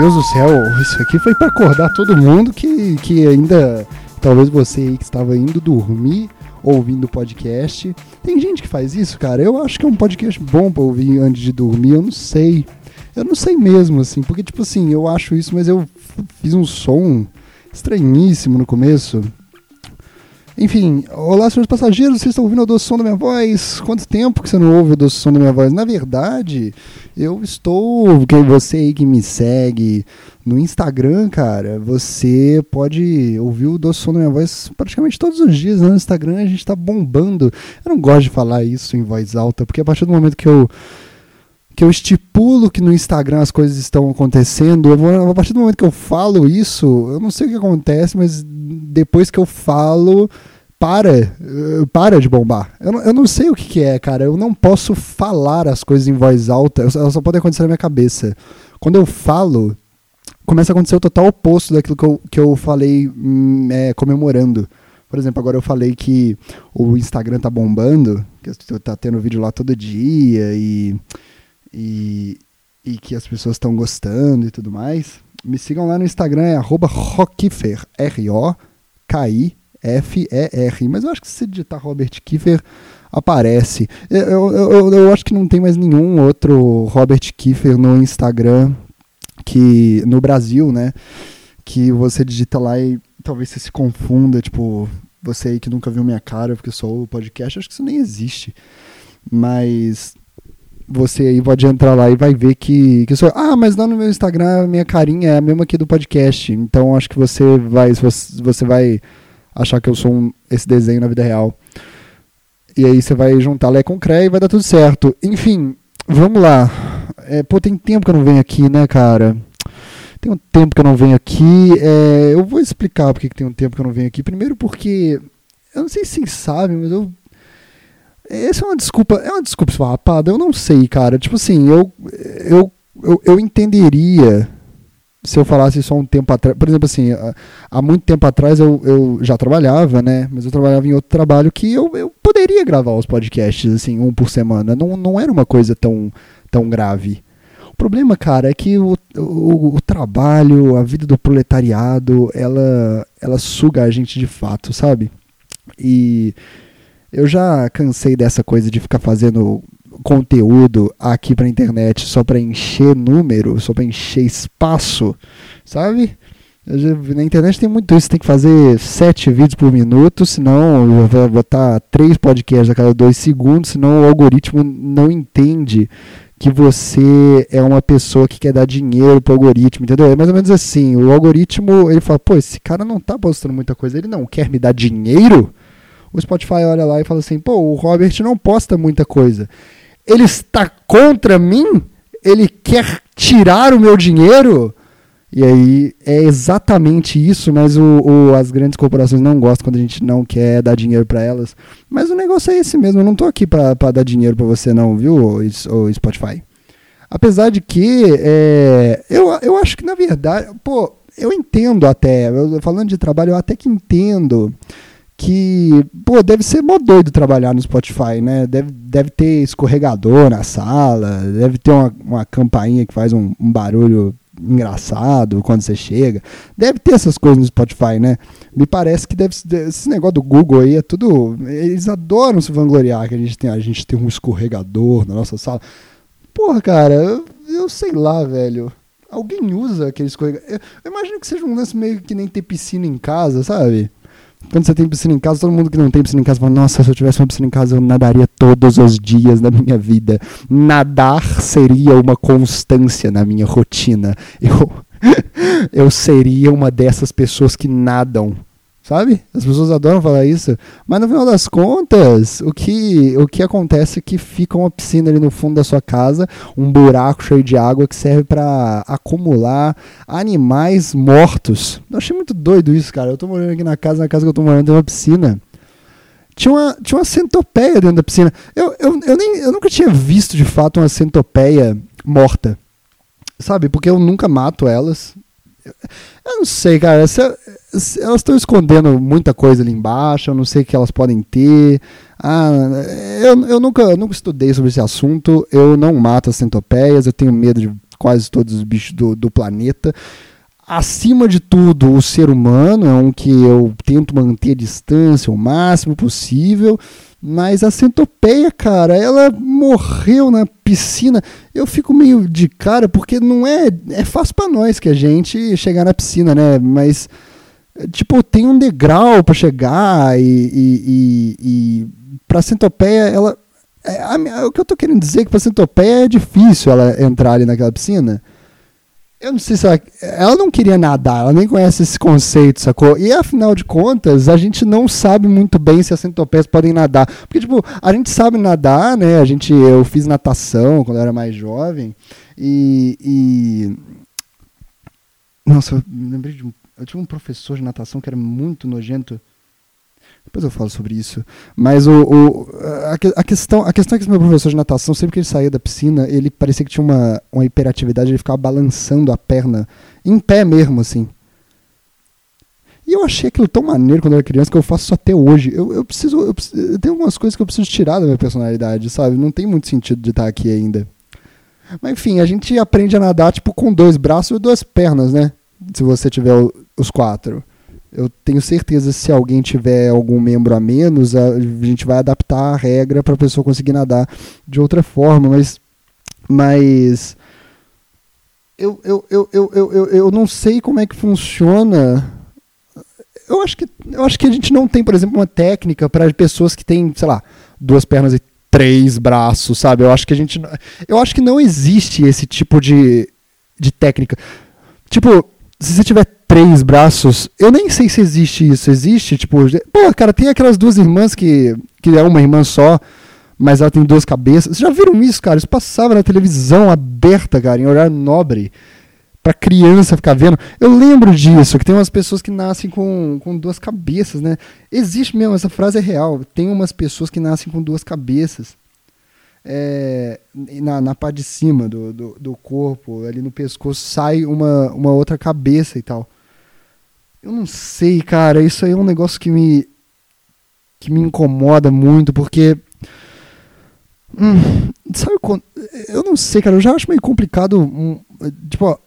Deus do céu, isso aqui foi para acordar todo mundo que, que ainda. Talvez você aí que estava indo dormir ouvindo o podcast. Tem gente que faz isso, cara. Eu acho que é um podcast bom para ouvir antes de dormir. Eu não sei. Eu não sei mesmo, assim. Porque, tipo assim, eu acho isso, mas eu fiz um som estranhíssimo no começo. Enfim, olá, senhores passageiros, vocês estão ouvindo o doce som da minha voz? Quanto tempo que você não ouve o doce som da minha voz? Na verdade, eu estou. Que você aí que me segue no Instagram, cara, você pode ouvir o doce som da minha voz praticamente todos os dias. Né? No Instagram a gente está bombando. Eu não gosto de falar isso em voz alta, porque a partir do momento que eu que eu estipulo que no Instagram as coisas estão acontecendo, vou, a partir do momento que eu falo isso, eu não sei o que acontece, mas depois que eu falo, para, eh, para de bombar. Eu não, eu não sei o que, que, é, cara. Eu não posso falar as coisas em voz alta, elas só podem acontecer na minha cabeça. Quando eu falo, começa a acontecer o total oposto daquilo que eu, que eu falei hum, é, comemorando. Por exemplo, agora eu falei que o Instagram tá bombando, que tá tendo vídeo lá todo dia e e, e que as pessoas estão gostando e tudo mais, me sigam lá no Instagram, é Rockifer, R-O-K-I-F-E-R. Mas eu acho que se digitar Robert Kiefer, aparece. Eu, eu, eu, eu, acho que não tem mais nenhum outro Robert Kiefer no Instagram que no Brasil, né? Que você digita lá e talvez você se confunda, tipo, você aí que nunca viu minha cara porque sou o podcast, acho que isso nem existe. Mas você aí pode entrar lá e vai ver que, que sou. Ah, mas lá no meu Instagram minha carinha é a mesma aqui do podcast. Então acho que você vai. Você vai achar que eu sou um, esse desenho na vida real. E aí você vai juntar Lé com Cré e vai dar tudo certo. Enfim, vamos lá. É, pô, tem tempo que eu não venho aqui, né, cara? Tem um tempo que eu não venho aqui. É, eu vou explicar porque que tem um tempo que eu não venho aqui. Primeiro porque. Eu não sei se vocês sabem, mas eu essa é uma desculpa, é uma desculpa esfarrapada, eu não sei, cara. Tipo assim, eu, eu, eu, eu entenderia se eu falasse só um tempo atrás. Por exemplo, assim, há muito tempo atrás eu, eu já trabalhava, né? Mas eu trabalhava em outro trabalho que eu, eu poderia gravar os podcasts, assim, um por semana. Não, não era uma coisa tão, tão grave. O problema, cara, é que o, o, o trabalho, a vida do proletariado, ela, ela suga a gente de fato, sabe? E eu já cansei dessa coisa de ficar fazendo conteúdo aqui pra internet só pra encher número, só pra encher espaço, sabe? Na internet tem muito isso, tem que fazer sete vídeos por minuto, senão vai botar três podcasts a cada dois segundos, senão o algoritmo não entende que você é uma pessoa que quer dar dinheiro pro algoritmo, entendeu? É mais ou menos assim, o algoritmo, ele fala, pô, esse cara não tá postando muita coisa, ele não quer me dar dinheiro? O Spotify olha lá e fala assim: pô, o Robert não posta muita coisa. Ele está contra mim? Ele quer tirar o meu dinheiro? E aí é exatamente isso, mas o, o, as grandes corporações não gostam quando a gente não quer dar dinheiro para elas. Mas o negócio é esse mesmo, eu não tô aqui para dar dinheiro para você não, viu, o, Spotify. Apesar de que é, eu, eu acho que na verdade, pô, eu entendo até, falando de trabalho, eu até que entendo que, pô, deve ser mó doido trabalhar no Spotify, né? Deve, deve ter escorregador na sala, deve ter uma, uma campainha que faz um, um barulho engraçado quando você chega. Deve ter essas coisas no Spotify, né? Me parece que deve esse negócio do Google aí é tudo, eles adoram se vangloriar que a gente tem, a gente tem um escorregador na nossa sala. Porra, cara, eu, eu sei lá, velho. Alguém usa aquele escorregador. Eu, eu imagino que seja um lance meio que nem ter piscina em casa, sabe? Quando você tem piscina em casa, todo mundo que não tem piscina em casa fala: Nossa, se eu tivesse uma piscina em casa, eu nadaria todos os dias da minha vida. Nadar seria uma constância na minha rotina. Eu, eu seria uma dessas pessoas que nadam Sabe? As pessoas adoram falar isso. Mas no final das contas, o que, o que acontece é que fica uma piscina ali no fundo da sua casa, um buraco cheio de água que serve para acumular animais mortos. Eu achei muito doido isso, cara. Eu tô morando aqui na casa, na casa que eu tô morando tem uma piscina. Tinha uma, tinha uma centopeia dentro da piscina. Eu, eu, eu, nem, eu nunca tinha visto de fato uma centopeia morta. Sabe? Porque eu nunca mato elas. Eu não sei, cara. Se, se elas estão escondendo muita coisa ali embaixo. Eu não sei o que elas podem ter. Ah, eu, eu nunca, nunca estudei sobre esse assunto. Eu não mato as centopeias. Eu tenho medo de quase todos os bichos do, do planeta. Acima de tudo, o ser humano é um que eu tento manter a distância o máximo possível. Mas a centopeia, cara, ela morreu na piscina. Eu fico meio de cara porque não é é fácil para nós que a gente chegar na piscina, né? Mas tipo tem um degrau para chegar e, e, e, e para centopeia ela é, a, o que eu tô querendo dizer é que para centopeia é difícil ela entrar ali naquela piscina. Eu não sei se ela, ela não queria nadar, ela nem conhece esse conceito, sacou? E afinal de contas, a gente não sabe muito bem se as centopeias podem nadar. Porque, tipo, a gente sabe nadar, né? A gente, eu fiz natação quando eu era mais jovem. E. e... Nossa, eu lembrei de um. Eu tinha um professor de natação que era muito nojento. Depois eu falo sobre isso. Mas o, o, a, a, questão, a questão é que esse meu professor de natação, sempre que ele saía da piscina, ele parecia que tinha uma, uma hiperatividade, ele ficava balançando a perna em pé mesmo, assim. E eu achei aquilo tão maneiro quando eu era criança que eu faço isso até hoje. Eu, eu preciso. Eu, eu tenho algumas coisas que eu preciso tirar da minha personalidade, sabe? Não tem muito sentido de estar aqui ainda. Mas enfim, a gente aprende a nadar, tipo, com dois braços e duas pernas, né? Se você tiver os quatro. Eu tenho certeza se alguém tiver algum membro a menos, a, gente vai adaptar a regra para a pessoa conseguir nadar de outra forma, mas mas eu, eu, eu, eu, eu, eu não sei como é que funciona. Eu acho que, eu acho que a gente não tem, por exemplo, uma técnica para pessoas que têm, sei lá, duas pernas e três braços, sabe? Eu acho que a gente. Eu acho que não existe esse tipo de, de técnica. Tipo, se você tiver três braços, eu nem sei se existe isso. Existe, tipo, pô, cara, tem aquelas duas irmãs que, que é uma irmã só, mas ela tem duas cabeças. Vocês já viram isso, cara? Isso passava na televisão aberta, cara, em horário nobre. Pra criança ficar vendo. Eu lembro disso, que tem umas pessoas que nascem com, com duas cabeças, né? Existe mesmo, essa frase é real. Tem umas pessoas que nascem com duas cabeças é, na, na parte de cima do, do, do, corpo, ali no pescoço, sai uma, uma outra cabeça e tal. Eu não sei, cara, isso aí é um negócio que me, que me incomoda muito, porque. Hum, sabe quando. Eu não sei, cara, eu já acho meio complicado. Um, tipo,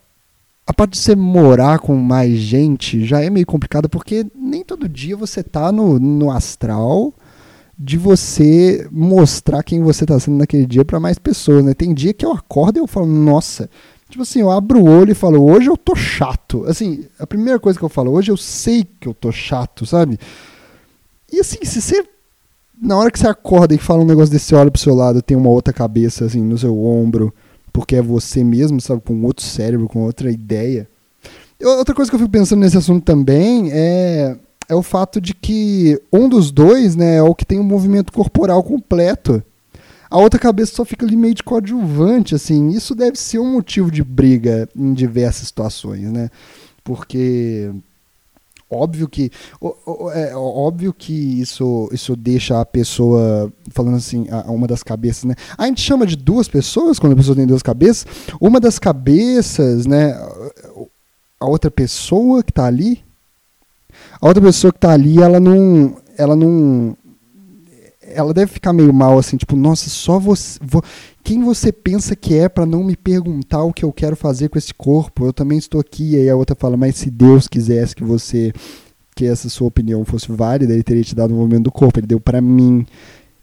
a parte de você morar com mais gente já é meio complicada, porque nem todo dia você tá no, no astral de você mostrar quem você está sendo naquele dia para mais pessoas, né? Tem dia que eu acordo e eu falo, nossa, tipo assim, eu abro o olho e falo, hoje eu tô chato. Assim, a primeira coisa que eu falo, hoje eu sei que eu tô chato, sabe? E assim, se você na hora que você acorda e fala um negócio desse, olha pro seu lado, tem uma outra cabeça assim no seu ombro, porque é você mesmo, sabe, com outro cérebro, com outra ideia. Outra coisa que eu fico pensando nesse assunto também é é o fato de que um dos dois né, é o que tem um movimento corporal completo. A outra cabeça só fica ali meio de coadjuvante, assim. Isso deve ser um motivo de briga em diversas situações, né? Porque óbvio que é óbvio que isso isso deixa a pessoa falando assim a, uma das cabeças né a gente chama de duas pessoas quando a pessoa tem duas cabeças uma das cabeças né a outra pessoa que está ali a outra pessoa que tá ali, ela não. Ela não. Ela deve ficar meio mal, assim, tipo, nossa, só você. quem você pensa que é para não me perguntar o que eu quero fazer com esse corpo? Eu também estou aqui. E aí a outra fala, mas se Deus quisesse que você. que essa sua opinião fosse válida, ele teria te dado o movimento do corpo, ele deu para mim.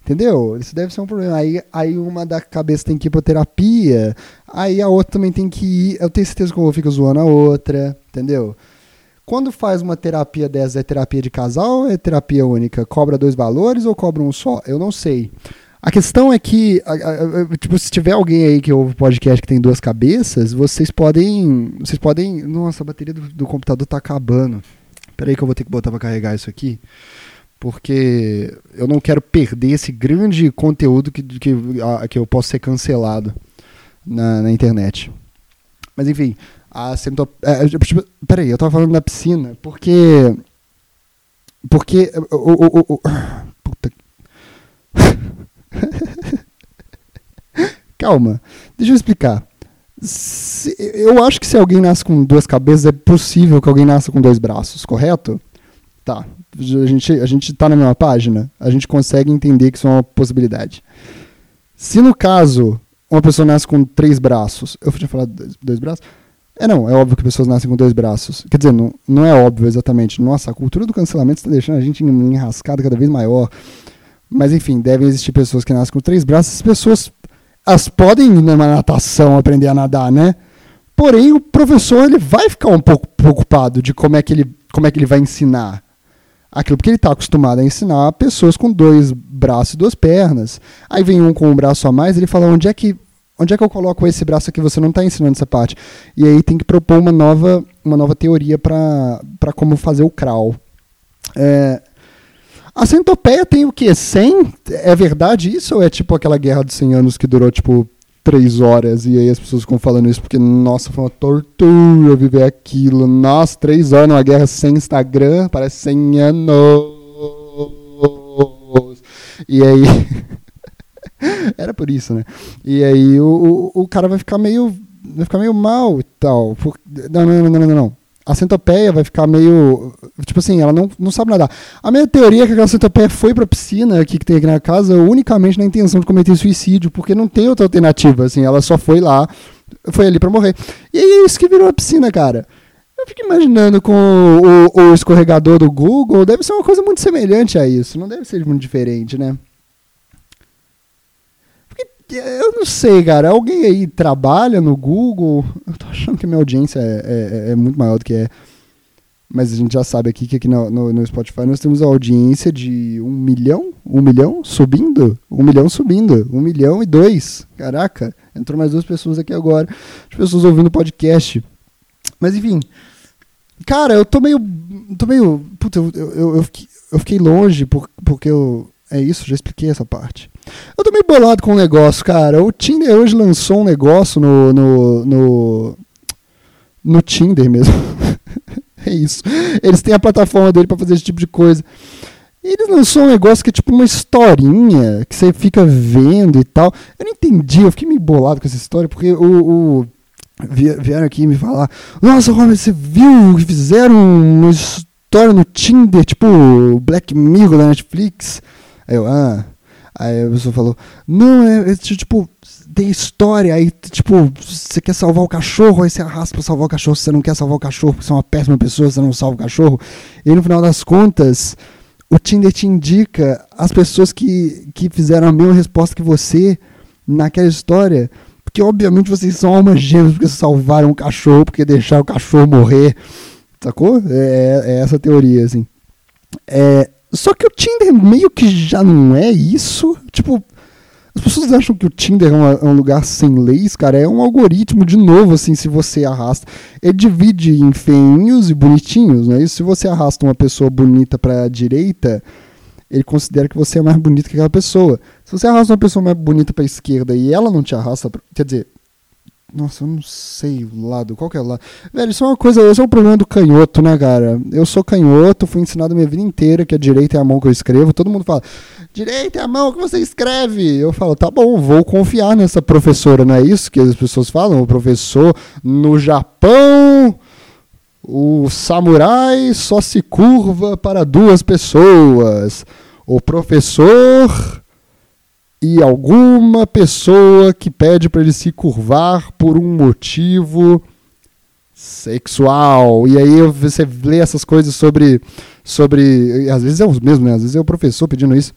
Entendeu? Isso deve ser um problema. Aí, aí uma da cabeça tem que ir pra terapia, aí a outra também tem que ir. Eu tenho certeza que eu vou ficar zoando a outra, entendeu? Quando faz uma terapia dessa, é terapia de casal ou é terapia única? Cobra dois valores ou cobra um só? Eu não sei. A questão é que, tipo, se tiver alguém aí que ouve podcast que tem duas cabeças, vocês podem. Vocês podem. Nossa, a bateria do, do computador tá acabando. Peraí que eu vou ter que botar para carregar isso aqui. Porque eu não quero perder esse grande conteúdo que, que, que eu posso ser cancelado na, na internet. Mas enfim, a centop... É, tipo, peraí, eu tava falando da piscina, porque. Porque. O, o, o, o... Puta. Calma, deixa eu explicar. Se, eu acho que se alguém nasce com duas cabeças, é possível que alguém nasça com dois braços, correto? Tá. A gente, a gente tá na mesma página. A gente consegue entender que isso é uma possibilidade. Se no caso uma pessoa nasce com três braços. Eu tinha falado dois, dois braços? É, não, é óbvio que pessoas nascem com dois braços. Quer dizer, não, não é óbvio exatamente. Nossa, a cultura do cancelamento está deixando a gente enrascada cada vez maior. Mas enfim, devem existir pessoas que nascem com três braços. As pessoas as podem ir numa natação aprender a nadar, né? Porém, o professor ele vai ficar um pouco preocupado de como é que ele, como é que ele vai ensinar aquilo, porque ele está acostumado a ensinar pessoas com dois braços e duas pernas. Aí vem um com um braço a mais, ele fala onde é que onde é que eu coloco esse braço aqui? Você não está ensinando essa parte. E aí tem que propor uma nova, uma nova teoria para como fazer o crawl. É, a centopeia tem o quê? 100? É verdade isso? Ou é tipo aquela guerra dos 100 anos que durou tipo 3 horas e aí as pessoas ficam falando isso porque, nossa, foi uma tortura viver aquilo. Nossa, 3 horas numa guerra sem Instagram, parece 100 anos. E aí. Era por isso, né? E aí o, o, o, cara vai ficar meio. Vai ficar meio mal e tal. Não, não, não, não, não, não. A centopeia vai ficar meio. Tipo assim, ela não, não sabe nadar. A minha teoria é que aquela centopeia foi pra piscina aqui que tem aqui na casa unicamente na intenção de cometer suicídio, porque não tem outra alternativa, assim. Ela só foi lá, foi ali para morrer. E aí é isso que virou a piscina, cara. Eu fico imaginando com o, o, escorregador do Google, deve ser uma coisa muito semelhante a isso. Não deve ser muito diferente, né? Eu não sei, cara. Alguém aí trabalha no Google? Eu tô achando que minha audiência é, é, é muito maior do que é. Mas a gente já sabe aqui que aqui no, no, no, Spotify nós temos a audiência de um milhão? Um milhão subindo? Um milhão subindo. Um milhão e dois. Caraca, entrou mais duas pessoas aqui agora. As pessoas ouvindo o podcast. Mas enfim. Cara, eu tô meio. Tô meio. Puta, eu, eu, eu, fiquei, eu fiquei longe por, porque eu. É isso, já expliquei essa parte. Eu tô meio bolado com o um negócio, cara. O Tinder hoje lançou um negócio no. no, no, no Tinder mesmo. é isso. Eles têm a plataforma dele para fazer esse tipo de coisa. E eles lançou um negócio que é tipo uma historinha que você fica vendo e tal. Eu não entendi, eu fiquei meio bolado com essa história, porque o, o vieram aqui me falar: Nossa, Robert, você viu que fizeram uma história no Tinder, tipo Black Mirror da Netflix? Aí eu, ah. Aí a pessoa falou: Não, é, é tipo, tem história. Aí, tipo, você quer salvar o cachorro, aí você arrasta pra salvar o cachorro. Você não quer salvar o cachorro, porque você é uma péssima pessoa, você não salva o cachorro. E no final das contas, o Tinder te indica as pessoas que, que fizeram a mesma resposta que você naquela história. Porque, obviamente, vocês são almas gêmeas porque salvaram o cachorro, porque deixaram o cachorro morrer. Sacou? É, é essa teoria, assim. É, só que o Tinder meio que já não é isso. Tipo, as pessoas acham que o Tinder é, é, um lugar sem leis, cara. É um algoritmo, de novo, assim, se você arrasta. Ele divide em feinhos e bonitinhos, né? E se você arrasta uma pessoa bonita pra direita, ele considera que você é mais bonito que aquela pessoa. Se você arrasta uma pessoa mais bonita pra esquerda e ela não te arrasta, quer dizer, nossa, eu não sei o lado. Qual que é o lado? Velho, isso é uma coisa. Esse é o problema do canhoto, né, cara? Eu sou canhoto, fui ensinado a minha vida inteira que a direita é a mão que eu escrevo. Todo mundo fala, direita é a mão que você escreve. Eu falo, tá bom, vou confiar nessa professora, não é isso que as pessoas falam? O professor no Japão. O samurai só se curva para duas pessoas. O professor e alguma pessoa que pede para ele se curvar por um motivo sexual. E aí você lê essas coisas sobre sobre às vezes é o mesmo, né? Às vezes é o professor pedindo isso.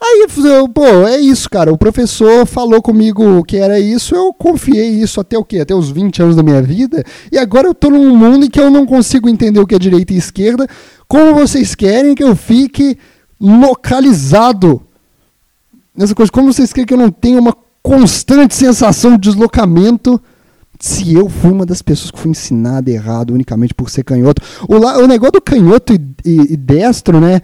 Aí, eu, pô, é isso, cara. O professor falou comigo que era isso, eu confiei isso até o quê? Até os 20 anos da minha vida. E agora eu tô num mundo em que eu não consigo entender o que é direita e esquerda. Como vocês querem que eu fique localizado nessa coisa. Como vocês querem que eu não tenha uma constante sensação de deslocamento se eu fui uma das pessoas que foi ensinada errado unicamente por ser canhoto? O, o negócio do canhoto e, e, e destro, né?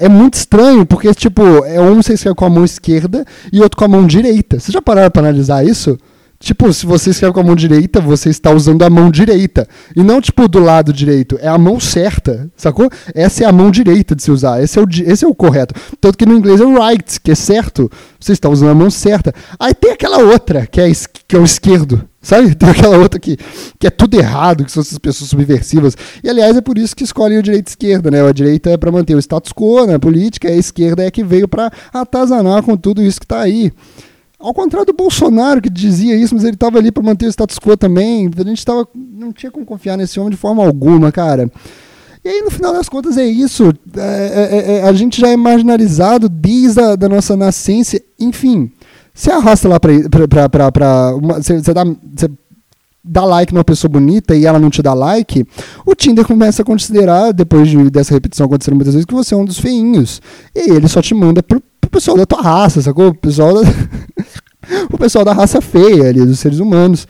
É muito estranho, porque, tipo, é um você escreve com a mão esquerda e outro com a mão direita. Vocês já pararam para analisar isso? Tipo, se você escreve com a mão direita, você está usando a mão direita. E não, tipo, do lado direito. É a mão certa, sacou? Essa é a mão direita de se usar. Esse é o, esse é o correto. Tanto que no inglês é right, que é certo. Você está usando a mão certa. Aí tem aquela outra, que é, que é o esquerdo. Sabe? Tem aquela outra que, que é tudo errado, que são essas pessoas subversivas. E, aliás, é por isso que escolhem o direito e esquerda, né? A direita é para manter o status quo na política, a esquerda é que veio para atazanar com tudo isso que está aí. Ao contrário do Bolsonaro, que dizia isso, mas ele estava ali para manter o status quo também. A gente tava, não tinha como confiar nesse homem de forma alguma, cara. E aí, no final das contas, é isso. É, é, é, é a gente já é marginalizado desde a da nossa nascença. Enfim, você arrasta lá para. Você, você dá. Você dá like numa pessoa bonita e ela não te dá like, o Tinder começa a considerar, depois de, dessa repetição acontecendo muitas vezes, que você é um dos feinhos. E ele só te manda pro, pro pessoal da tua raça, sacou? O pessoal da, o pessoal da raça feia ali, dos seres humanos.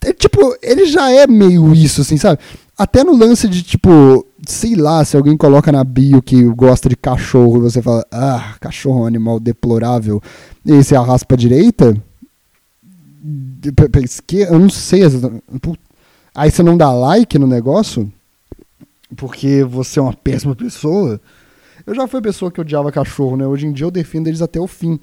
É, tipo, ele já é meio isso, assim, sabe? Até no lance de, tipo, sei lá, se alguém coloca na bio que gosta de cachorro você fala, ah, cachorro é um animal deplorável, e aí você arrasta pra direita, eu não sei. Aí você não dá like no negócio porque você é uma péssima pessoa. Eu já fui pessoa que odiava cachorro, né? Hoje em dia eu defendo eles até o fim.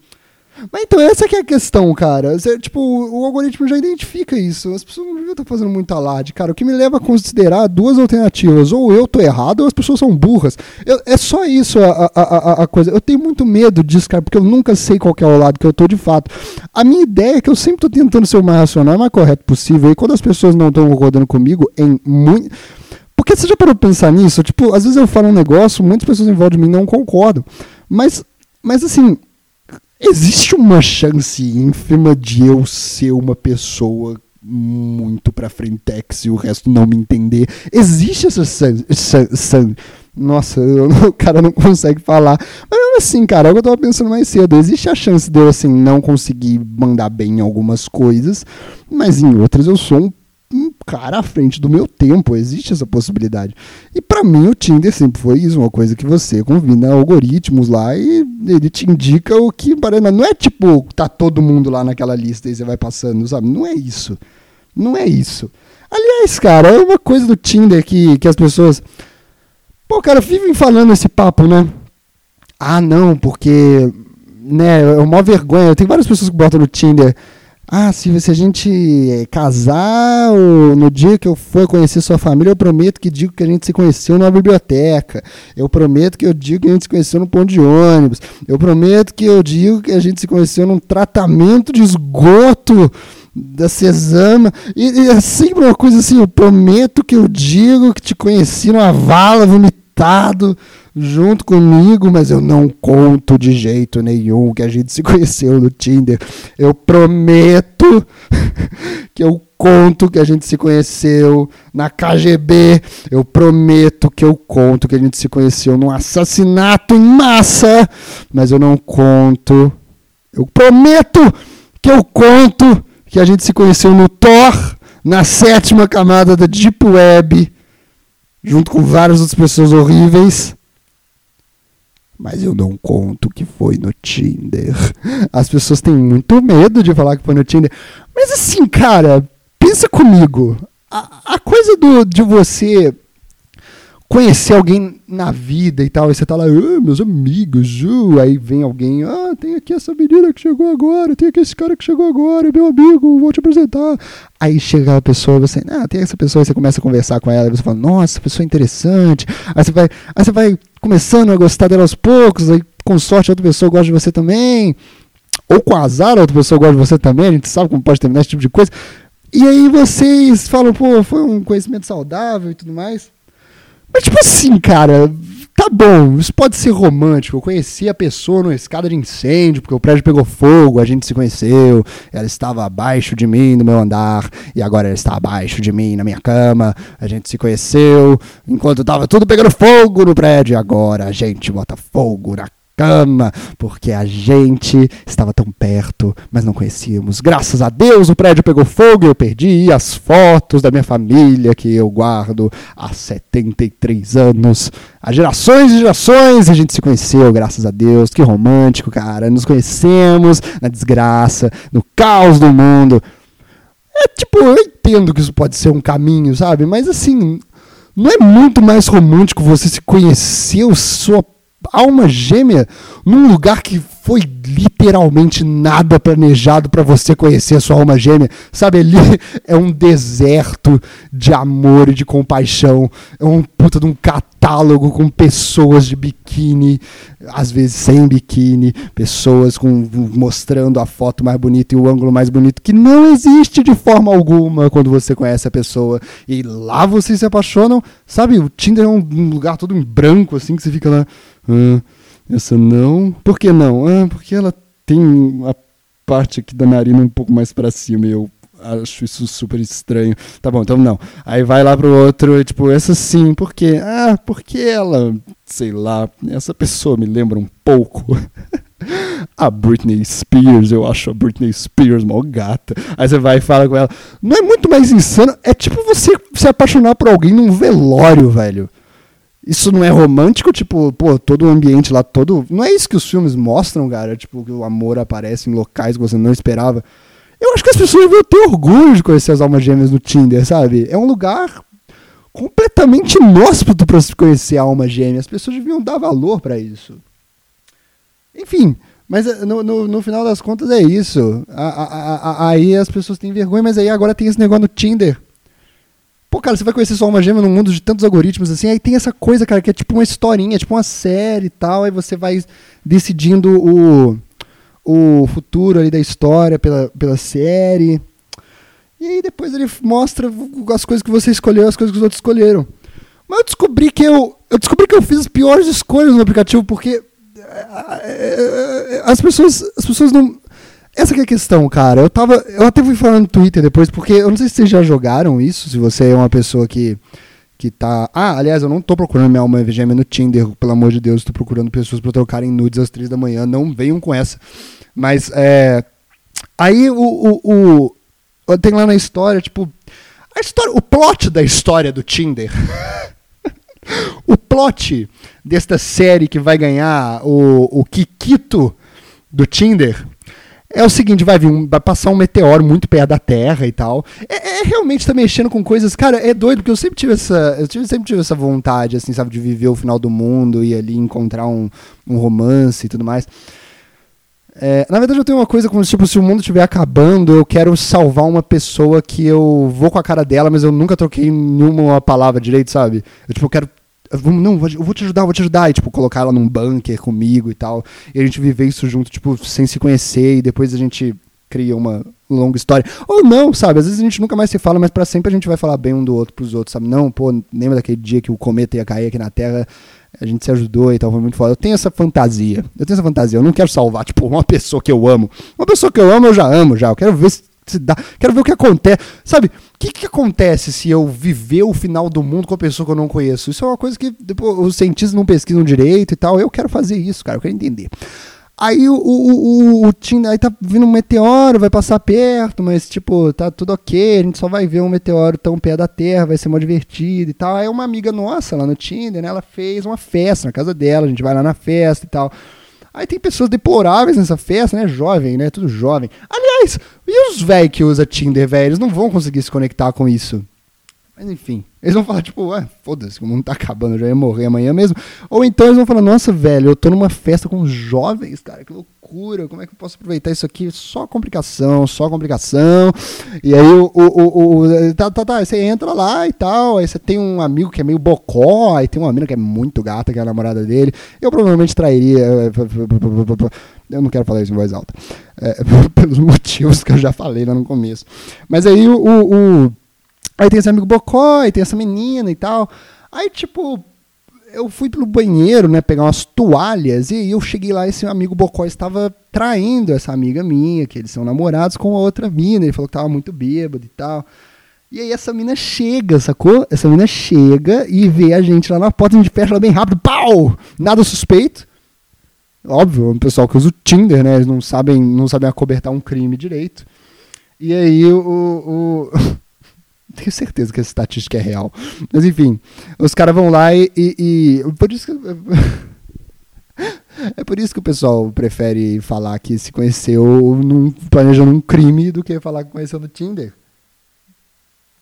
Mas então, essa que é a questão, cara. Você, tipo, o algoritmo já identifica isso. As pessoas não deviam estar fazendo muito alarde, cara. O que me leva a considerar duas alternativas. Ou eu tô errado, ou as pessoas são burras. Eu, é só isso a, a, a, a, coisa. Eu tenho muito medo disso, cara, porque eu nunca sei qual é o lado que eu tô de fato. A minha ideia é que eu sempre tô tentando ser o mais racional e mais correto possível. E quando as pessoas não estão concordando comigo em muito. Porque você já parou pensar nisso? Tipo, às vezes eu falo um negócio, muitas pessoas em volta de mim não concordam. Mas, mas assim, Existe uma chance ínfima de eu ser uma pessoa muito pra frentex e o resto não me entender. Existe essa chance. Nossa, eu, o cara não consegue falar. Mas assim, cara, é o que eu tava pensando mais cedo. Existe a chance de eu, assim, não conseguir mandar bem em algumas coisas, mas em outras eu sou um cara à frente do meu tempo, existe essa possibilidade. E para mim o Tinder sempre foi isso, uma coisa que você combina algoritmos lá e ele te indica o que parece, não é tipo tá todo mundo lá naquela lista e você vai passando, sabe? Não é isso. Não é isso. Aliás, cara, é uma coisa do Tinder que, que as pessoas Pô, cara, vivem falando esse papo, né? Ah, não, porque né, é uma vergonha. Tem várias pessoas que botam no Tinder ah, se, se a gente eh, casar, no dia que eu for conhecer sua família, eu prometo que digo que a gente se conheceu numa biblioteca. Eu prometo que eu digo que a gente se conheceu no ponto de ônibus. Eu prometo que eu digo que a gente se conheceu num tratamento de esgoto da Cesama. E, e é sempre uma coisa assim, eu prometo que eu digo que te conheci numa vala vomitado junto comigo, mas eu não conto de jeito nenhum que a gente se conheceu no Tinder. Eu prometo que eu conto que a gente se conheceu na KGB. Eu prometo que eu conto que a gente se conheceu num assassinato em massa, mas eu não conto. Eu prometo que eu conto que a gente se conheceu no Thor, na sétima camada da Deep Web, junto com várias outras pessoas horríveis mas eu não conto que foi no Tinder. As pessoas têm muito medo de falar que foi no Tinder. Mas assim, cara, pensa comigo. A, a coisa do, de você conhecer alguém na vida e tal, e você tá lá, ah, meus amigos, uh, aí vem alguém, ah, tem aqui essa menina que chegou agora, tem aqui esse cara que chegou agora, meu amigo, vou te apresentar. Aí chega a pessoa, você, ah, tem essa pessoa, você começa a conversar com ela, você fala, nossa, pessoa é interessante. Aí você vai, aí você vai começando a gostar dela aos poucos, aí com sorte outra pessoa gosta de você também, ou com azar outra pessoa gosta de você também, a gente sabe como pode terminar esse tipo de coisa. E aí vocês falam, pô, foi um conhecimento saudável e tudo mais. Mas, tipo assim, cara, tá bom, isso pode ser romântico. Eu conheci a pessoa numa escada de incêndio, porque o prédio pegou fogo, a gente se conheceu, ela estava abaixo de mim no meu andar, e agora ela está abaixo de mim na minha cama. A gente se conheceu enquanto estava tudo pegando fogo no prédio, e agora a gente bota fogo na cama, porque a gente estava tão perto, mas não conhecíamos. Graças a Deus o prédio pegou fogo e eu perdi as fotos da minha família que eu guardo há 73 anos. Há gerações e gerações a gente se conheceu, graças a Deus. Que romântico, cara. Nos conhecemos na desgraça, no caos do mundo. É tipo, eu entendo que isso pode ser um caminho, sabe? Mas assim, não é muito mais romântico você se conhecer sua alma gêmea num lugar que foi literalmente nada planejado para você conhecer a sua alma gêmea. Sabe, ali é um deserto de amor e de compaixão. É um puta de um catálogo com pessoas de biquíni, às vezes sem biquíni, pessoas com mostrando a foto mais bonita e o ângulo mais bonito que não existe de forma alguma quando você conhece a pessoa. E lá vocês se apaixonam. Sabe, o Tinder é um lugar todo em branco assim que você fica lá, ah, essa não. Por que não? Ah, porque ela tem a parte aqui da narina um pouco mais para cima e eu acho isso super estranho. Tá bom, então não. Aí vai lá pro outro, tipo, essa sim, por quê? Ah, porque ela, sei lá, essa pessoa me lembra um pouco. a Britney Spears, eu acho a Britney Spears mal gata. Aí você vai e fala com ela. Não é muito mais insano? É tipo você se apaixonar por alguém num velório, velho. Isso não é romântico, tipo, pô, todo o ambiente lá, todo. Não é isso que os filmes mostram, cara? Tipo, que o amor aparece em locais que você não esperava. Eu acho que as pessoas deviam ter orgulho de conhecer as almas gêmeas no Tinder, sabe? É um lugar completamente inóspito para se conhecer a alma gêmea. As pessoas deviam dar valor para isso. Enfim, mas eh, no, no, no, final das contas é isso. A, a, a, aí as pessoas têm vergonha, mas aí agora tem esse negócio no Tinder. Pô, cara, você vai conhecer sua alma gêmea num mundo de tantos algoritmos assim, aí tem essa coisa, cara, que é tipo uma historinha, tipo uma série e tal, aí você vai decidindo o, o futuro ali da história pela, pela série. E aí depois ele mostra as coisas que você escolheu, as coisas que os outros escolheram. Mas eu descobri que eu, eu descobri que eu fiz as piores escolhas no aplicativo porque as pessoas, as pessoas não. Essa é a questão, cara. Eu tava. Eu até fui falando no Twitter depois, porque eu não sei se vocês já jogaram isso, se você é uma pessoa que. Que tá. Ah, aliás, eu não tô procurando minha alma gêmea no Tinder, pelo amor de Deus, tô procurando pessoas para trocarem nudes às três da manhã. Não venham com essa. Mas é. Aí o, o, o. Tem lá na história, tipo. A história, o plot da história do Tinder. o plot desta série que vai ganhar o, o Kikito do Tinder é o seguinte, vai vir, vai passar um meteoro muito perto da Terra e tal. É, é, realmente tá mexendo com coisas, cara, é doido porque eu sempre tive essa, eu tive, sempre tive essa vontade, assim, sabe, de viver o final do mundo e ali encontrar um, um romance e tudo mais. É, na verdade, eu tenho uma coisa como tipo, se o mundo estiver acabando, eu quero salvar uma pessoa que eu vou com a cara dela, mas eu nunca troquei nenhuma palavra direito, sabe? Eu, tipo, eu quero Vamos, não, eu vou te ajudar, vou te ajudar. E, tipo, colocar ela num bunker comigo e tal. E a gente viver isso junto, tipo, sem se conhecer. E depois a gente cria uma longa história. Ou não, sabe? Às vezes a gente nunca mais se fala, mas para sempre a gente vai falar bem um do outro pros outros, sabe? Não, pô, lembra daquele dia que o cometa ia cair aqui na Terra? A gente se ajudou e tal, foi muito foda. Eu tenho essa fantasia. Eu tenho essa fantasia. Eu não quero salvar, tipo, uma pessoa que eu amo. Uma pessoa que eu amo, eu já amo já. Eu quero ver se se dá. Quero ver o que acontece. Sabe, o que, que acontece se eu viver o final do mundo com uma pessoa que eu não conheço? Isso é uma coisa que depois, os cientistas não pesquisam direito e tal. Eu quero fazer isso, cara, eu quero entender. Aí o, o, o, o aí tá vindo um meteoro, vai passar perto, mas tipo, tá tudo ok, a gente só vai ver um meteoro tão perto da Terra, vai ser mó divertido e tal. Aí uma amiga nossa lá no Tinder, né, ela fez uma festa na casa dela, a gente vai lá na festa e tal. Aí tem pessoas deploráveis nessa festa, né? Jovem, né? Tudo jovem. Aliás, e os velhos que usam Tinder, velho? Eles não vão conseguir se conectar com isso. Mas enfim, eles vão falar, tipo, ué, foda-se, o mundo tá acabando, eu já ia morrer amanhã mesmo. Ou então eles vão falar, nossa, velho, eu tô numa festa com jovens, cara, que loucura, como é que eu posso aproveitar isso aqui? Só complicação, só complicação. E aí o. o, o, tá, tá, tá, você entra lá e tal, aí você tem um amigo que é meio bocó, aí tem uma menina que é muito gata, que é a namorada dele. Eu provavelmente trairia. Eh, eu não quero falar isso em voz alta. É, pelos motivos que eu já falei lá no começo. Mas aí o Aí tem esse amigo Bocó, aí tem essa menina e tal. Aí, tipo, eu fui pelo banheiro, né, pegar umas toalhas, e aí eu cheguei lá, esse amigo Bocó estava traindo essa amiga minha, que eles são namorados, com a outra mina. Ele falou que tava muito bêbado e tal. E aí essa mina chega, sacou? Essa mina chega e vê a gente lá na porta, a gente fecha ela bem rápido, pau! Nada suspeito. Óbvio, é um pessoal que usa o Tinder, né? Eles não sabem, não sabem acobertar um crime direito. E aí o, o tenho certeza que essa estatística é real. Mas enfim, os caras vão lá e, e, e. Por isso que. É por isso que o pessoal prefere falar que se conheceu num, planejando um crime do que falar que conheceu no Tinder.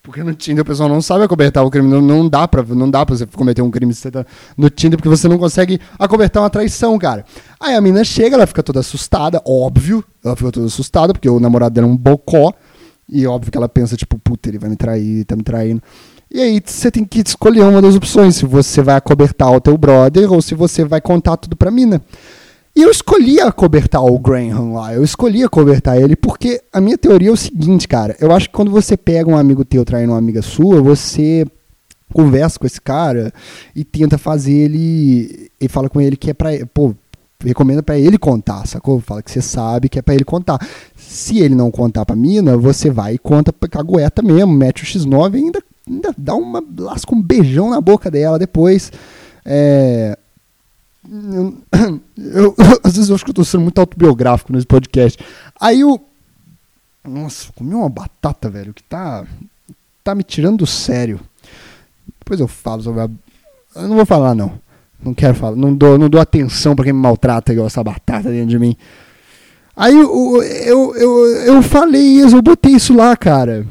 Porque no Tinder o pessoal não sabe acobertar o crime. Não, não, dá, pra, não dá pra você cometer um crime tá no Tinder porque você não consegue acobertar uma traição, cara. Aí a menina chega, ela fica toda assustada, óbvio. Ela fica toda assustada porque o namorado dela é um bocó. E óbvio que ela pensa, tipo, puta, ele vai me trair, tá me traindo. E aí você tem que escolher uma das opções, se você vai acobertar o teu brother ou se você vai contar tudo pra mina. E eu escolhi acobertar o Graham lá, eu escolhi acobertar ele porque a minha teoria é o seguinte, cara, eu acho que quando você pega um amigo teu traindo uma amiga sua, você conversa com esse cara e tenta fazer ele e fala com ele que é pra, pô, recomenda para ele contar, sacou? Fala que você sabe que é para ele contar. Se ele não contar pra mina, você vai e conta pra cagueta mesmo, mete o X9 e ainda ainda dá uma lasca um beijão na boca dela depois. É, eu, eu, às vezes eu acho que eu tô sendo muito autobiográfico nesse podcast. Aí o. Nossa, comi uma batata, velho, que tá. tá me tirando do sério. Depois eu falo sobre a. Eu não vou falar, não. Não quero falar. Não dou, não dou atenção para quem me maltrata igual essa batata dentro de mim. Aí eu, eu, eu, eu falei isso, eu botei isso lá, cara.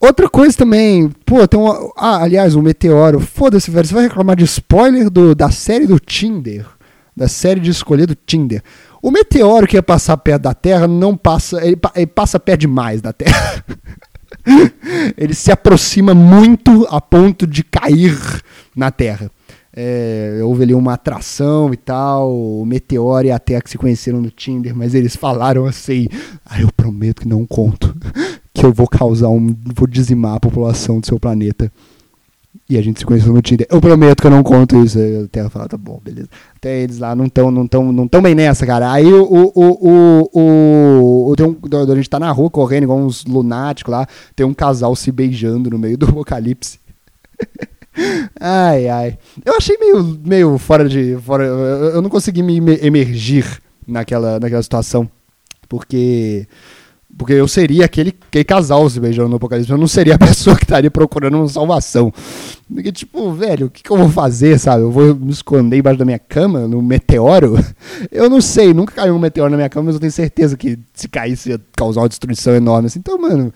Outra coisa também, pô, tem um. Ah, aliás, o um Meteoro. Foda-se, velho. Você vai reclamar de spoiler do, da série do Tinder. Da série de escolher do Tinder. O meteoro que ia passar perto da Terra não passa. Ele, ele passa perto demais da Terra. ele se aproxima muito a ponto de cair na Terra. É, houve ali uma atração e tal, o Meteoro e a que se conheceram no Tinder, mas eles falaram assim: ah, eu prometo que não conto que eu vou causar um. vou dizimar a população do seu planeta. E a gente se conheceu no Tinder. Eu prometo que eu não conto isso. Aí a Terra fala, tá bom, beleza. Até eles lá não estão não tão, não tão bem nessa, cara. Aí o. o, o, o, o tem um, a gente tá na rua correndo, igual uns lunáticos lá. Tem um casal se beijando no meio do apocalipse. ai, ai. Eu achei meio, meio fora de. Fora, eu não consegui me emergir naquela, naquela situação. Porque porque eu seria aquele, aquele casal se beijando no apocalipse. Eu não seria a pessoa que estaria procurando uma salvação. Porque, tipo, velho, o que, que, eu vou fazer, sabe? Eu vou me esconder embaixo da minha cama, no meteoro? Eu não sei, nunca caiu um meteoro na minha cama, mas eu tenho certeza que se caísse ia causar uma destruição enorme. Assim. Então, mano,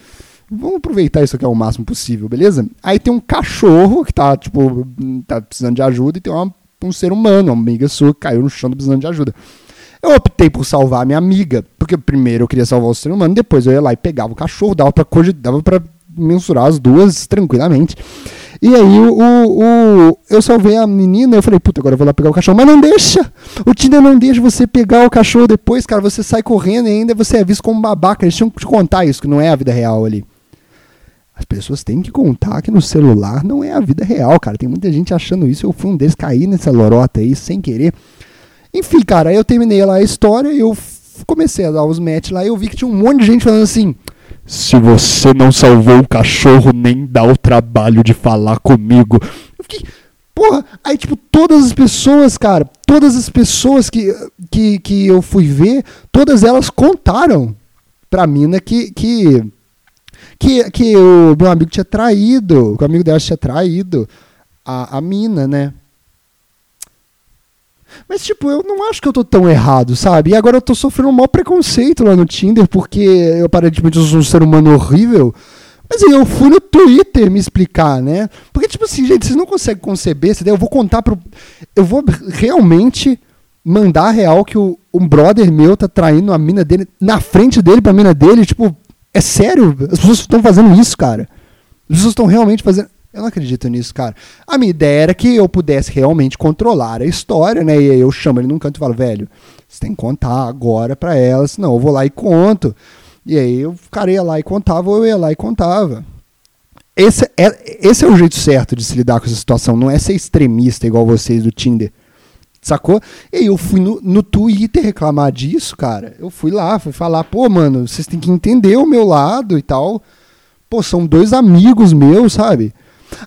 vamos aproveitar isso aqui ao máximo possível, beleza? Aí tem um cachorro que tá, tipo, tá precisando de ajuda e tem uma, um ser humano, uma amiga sua que caiu no chão precisando de ajuda. Eu optei por salvar a minha amiga, porque primeiro eu queria salvar o ser humano, depois eu ia lá e pegava o cachorro, dava pra, dava pra mensurar as duas tranquilamente. E aí o, o, eu salvei a menina, eu falei, puta, agora eu vou lá pegar o cachorro. Mas não deixa! O Tinder não deixa você pegar o cachorro depois, cara. Você sai correndo e ainda você é visto como babaca. Eles tinham que te contar isso, que não é a vida real ali. As pessoas têm que contar que no celular não é a vida real, cara. Tem muita gente achando isso. Eu fui um deles, caí nessa lorota aí sem querer. Enfim, cara, aí eu terminei lá a história eu comecei a dar os match lá e eu vi que tinha um monte de gente falando assim: se você não salvou o cachorro, nem dá o trabalho de falar comigo. Eu fiquei. Porra, aí, tipo, todas as pessoas, cara, todas as pessoas que, que, que eu fui ver, todas elas contaram pra mina que, que, que, que o meu amigo tinha traído, o amigo dela tinha traído a, a mina, né? Mas, tipo, eu não acho que eu tô tão errado, sabe? E agora eu tô sofrendo um maior preconceito lá no Tinder, porque eu aparentemente sou um ser humano horrível. Mas aí eu fui no Twitter me explicar, né? Porque, tipo assim, gente, vocês não conseguem conceber. Eu vou contar pro. Eu vou realmente mandar real que o, um brother meu tá traindo a mina dele na frente dele pra mina dele. Tipo, é sério? As pessoas estão fazendo isso, cara. As pessoas estão realmente fazendo. Eu não acredito nisso, cara. A minha ideia era que eu pudesse realmente controlar a história, né? E aí eu chamo ele num canto e falo, velho, você tem que contar agora pra ela, senão eu vou lá e conto. E aí o cara ia lá e contava, ou eu ia lá e contava. Esse é, esse é o jeito certo de se lidar com essa situação, não é ser extremista igual vocês do Tinder. Sacou? E eu fui no, no Twitter reclamar disso, cara. Eu fui lá, fui falar, pô, mano, vocês têm que entender o meu lado e tal. Pô, são dois amigos meus, sabe?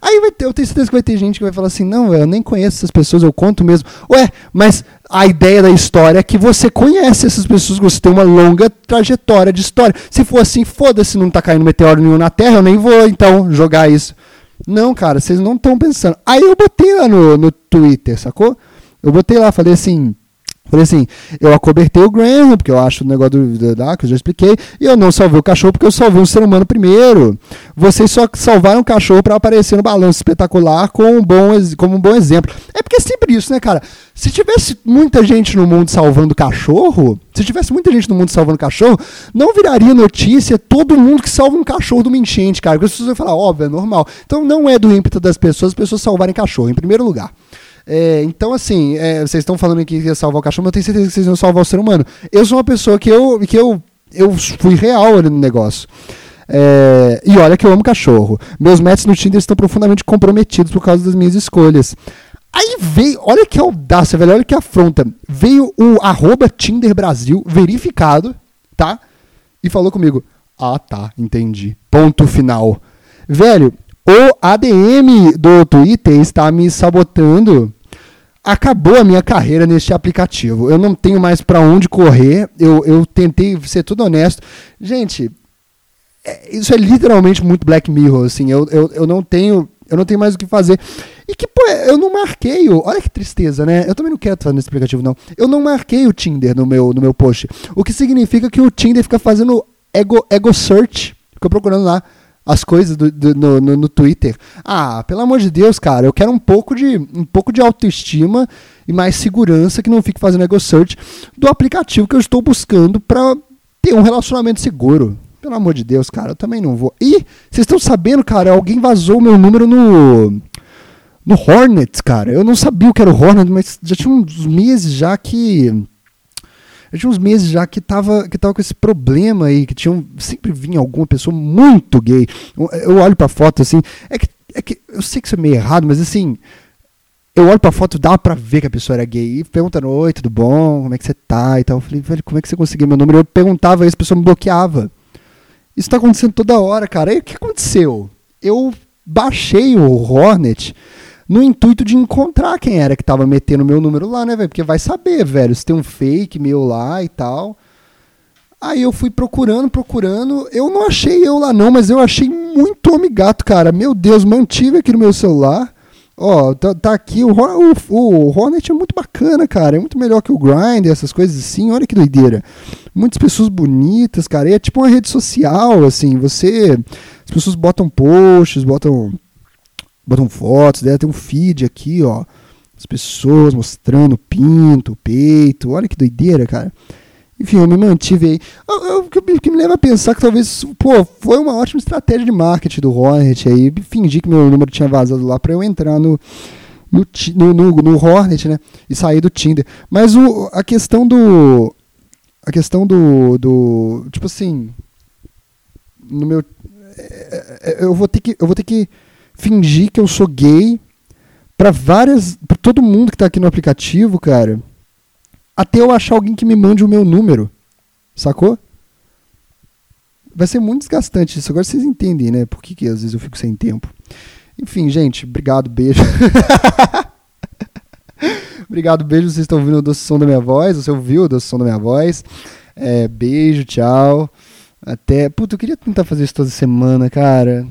Aí vai ter, eu tenho certeza que vai ter gente que vai falar assim: não, eu nem conheço essas pessoas, eu conto mesmo. Ué, mas a ideia da história é que você conhece essas pessoas, você tem uma longa trajetória de história. Se for assim, foda-se, não tá caindo meteoro nenhum na Terra, eu nem vou então jogar isso. Não, cara, vocês não estão pensando. Aí eu botei lá no, no Twitter, sacou? Eu botei lá, falei assim: Falei assim, eu acobertei o Graham, porque eu acho o negócio do, da, que eu já expliquei, e eu não salvei o cachorro porque eu salvei um ser humano primeiro. Vocês só salvaram o cachorro para aparecer no balanço espetacular com um bom, como um bom exemplo. É porque é sempre isso, né, cara? Se tivesse muita gente no mundo salvando cachorro, se tivesse muita gente no mundo salvando cachorro, não viraria notícia todo mundo que salva um cachorro de uma enchente, cara. Porque as pessoas vão falar, óbvio, é normal. Então não é do ímpeto das pessoas as pessoas salvarem cachorro, em primeiro lugar. É, então, assim, é, vocês estão falando que ia salvar o cachorro, mas eu tenho certeza que vocês vão salvar o ser humano. Eu sou uma pessoa que eu, que eu, eu fui real ali no negócio. É, e olha que eu amo cachorro. Meus matches no Tinder estão profundamente comprometidos por causa das minhas escolhas. Aí veio, olha que audácia, velho, olha que afronta. Veio o arroba Tinder Brasil verificado, tá? E falou comigo. Ah, tá, entendi. Ponto final. Velho, o ADM do Twitter está me sabotando acabou a minha carreira neste aplicativo. Eu não tenho mais para onde correr. Eu, eu tentei ser tudo honesto. Gente, é, isso é literalmente muito Black Mirror. Assim, eu, eu, eu não tenho. Eu não tenho mais o que fazer. E que, pô, eu não marquei o. Olha que tristeza, né? Eu também não quero estar nesse aplicativo, não. Eu não marquei o Tinder no meu, no meu post. O que significa que o Tinder fica fazendo ego, ego search. Fica procurando lá as coisas do, do, no, no, no, Twitter. Ah, pelo amor de Deus, cara, eu quero um pouco de, um pouco de autoestima e mais segurança que não fique fazendo ego search do aplicativo que eu estou buscando para ter um relacionamento seguro. Pelo amor de Deus, cara, eu também não vou. E vocês estão sabendo, cara, alguém vazou meu número no no Hornets, cara. Eu não sabia o que era o Hornets, mas já tinha uns meses já que eu tinha uns meses já que tava, que tava com esse problema aí, que tinha sempre vinha alguma pessoa muito gay. Eu, eu olho pra foto assim, é que, é que eu sei que isso é meio errado, mas assim, eu olho pra foto, dá pra ver que a pessoa era gay. E perguntando, oi, tudo bom? Como é que você tá? E tal. Eu falei, velho, como é que você conseguiu meu número? Eu perguntava isso, a pessoa me bloqueava. Isso tá acontecendo toda hora, cara. E o que aconteceu? Eu baixei o Hornet no intuito de encontrar quem era que tava metendo meu número lá, né, velho? Porque vai saber, velho, se tem um fake meu lá e tal. Aí eu fui procurando, procurando. Eu não achei eu lá não, mas eu achei muito homem gato, cara. Meu Deus, mantive aqui no meu celular. Ó, tá, tá aqui, o, o, o, Hornet é muito bacana, cara. É muito melhor que o Grind, essas coisas assim. Olha que doideira. Muitas pessoas bonitas, cara. é tipo uma rede social, assim. Você. As pessoas botam posts, botam botam fotos, dela tem um feed aqui, ó. As pessoas mostrando pinto, peito. Olha que doideira, cara. Enfim, eu me mantive aí. O que me leva a pensar que talvez, pô, foi uma ótima estratégia de marketing do Hornet aí. Fingir que meu número tinha vazado lá para eu entrar no, no, no, no, Hornet, né? E sair do Tinder. Mas o, a questão do. A questão do. do tipo assim. No meu. É, é, eu vou ter que. Eu vou ter que fingir que eu sou gay para várias. para todo mundo que tá aqui no aplicativo, cara. Até eu achar alguém que me mande o meu número. Sacou? Vai ser muito desgastante isso. Agora vocês entendem, né? Por que, que às vezes eu fico sem tempo. Enfim, gente, obrigado, beijo. obrigado, beijo. Vocês estão ouvindo o doce som da minha voz. Você ouviu o doce som da minha voz. É, beijo, tchau. Até. Puta, eu queria tentar fazer isso toda semana, cara.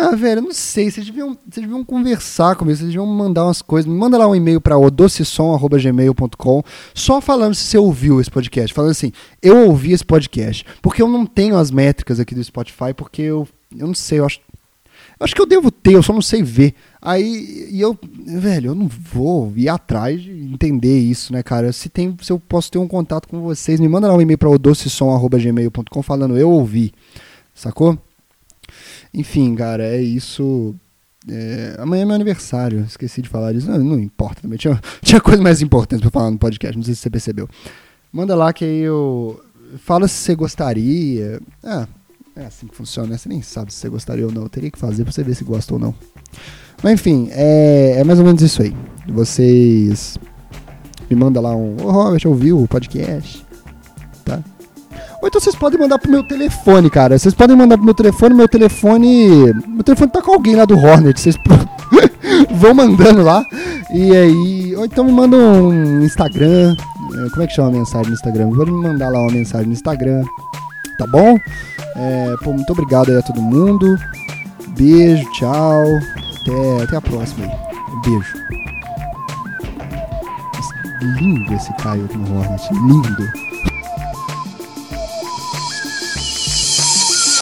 Ah, velho, eu não sei. Vocês deviam, vocês deviam conversar comigo, vocês deviam mandar umas coisas. Me manda lá um e-mail para odocessom.gmail.com só falando se você ouviu esse podcast. Falando assim, eu ouvi esse podcast. Porque eu não tenho as métricas aqui do Spotify, porque eu, eu não sei, eu acho. Eu acho que eu devo ter, eu só não sei ver. Aí, e eu, velho, eu não vou ir atrás de entender isso, né, cara? Se, tem, se eu posso ter um contato com vocês, me manda lá um e-mail para odocessom.gmail.com falando eu ouvi, sacou? Enfim, cara, é isso. É, amanhã é meu aniversário, esqueci de falar disso. Não, não importa também. Tinha, tinha coisa mais importante pra falar no podcast, não sei se você percebeu. Manda lá que aí eu. Fala se você gostaria. Ah, é assim que funciona, né? Você nem sabe se você gostaria ou não. Eu teria que fazer pra você ver se gosta ou não. Mas enfim, é, é mais ou menos isso aí. Vocês me manda lá um. Ô oh, Robert, ouviu o podcast? Ou então vocês podem mandar pro meu telefone, cara. Vocês podem mandar pro meu telefone, meu telefone. Meu telefone tá com alguém lá do Hornet. Vocês vão mandando lá. E aí. Ou então me mandam um Instagram. É, como é que chama a mensagem no Instagram? Pode me mandar lá uma mensagem no Instagram. Tá bom? É, pô, muito obrigado aí a todo mundo. Beijo, tchau. Até, até a próxima aí. Beijo. lindo esse Caio no Hornet, lindo.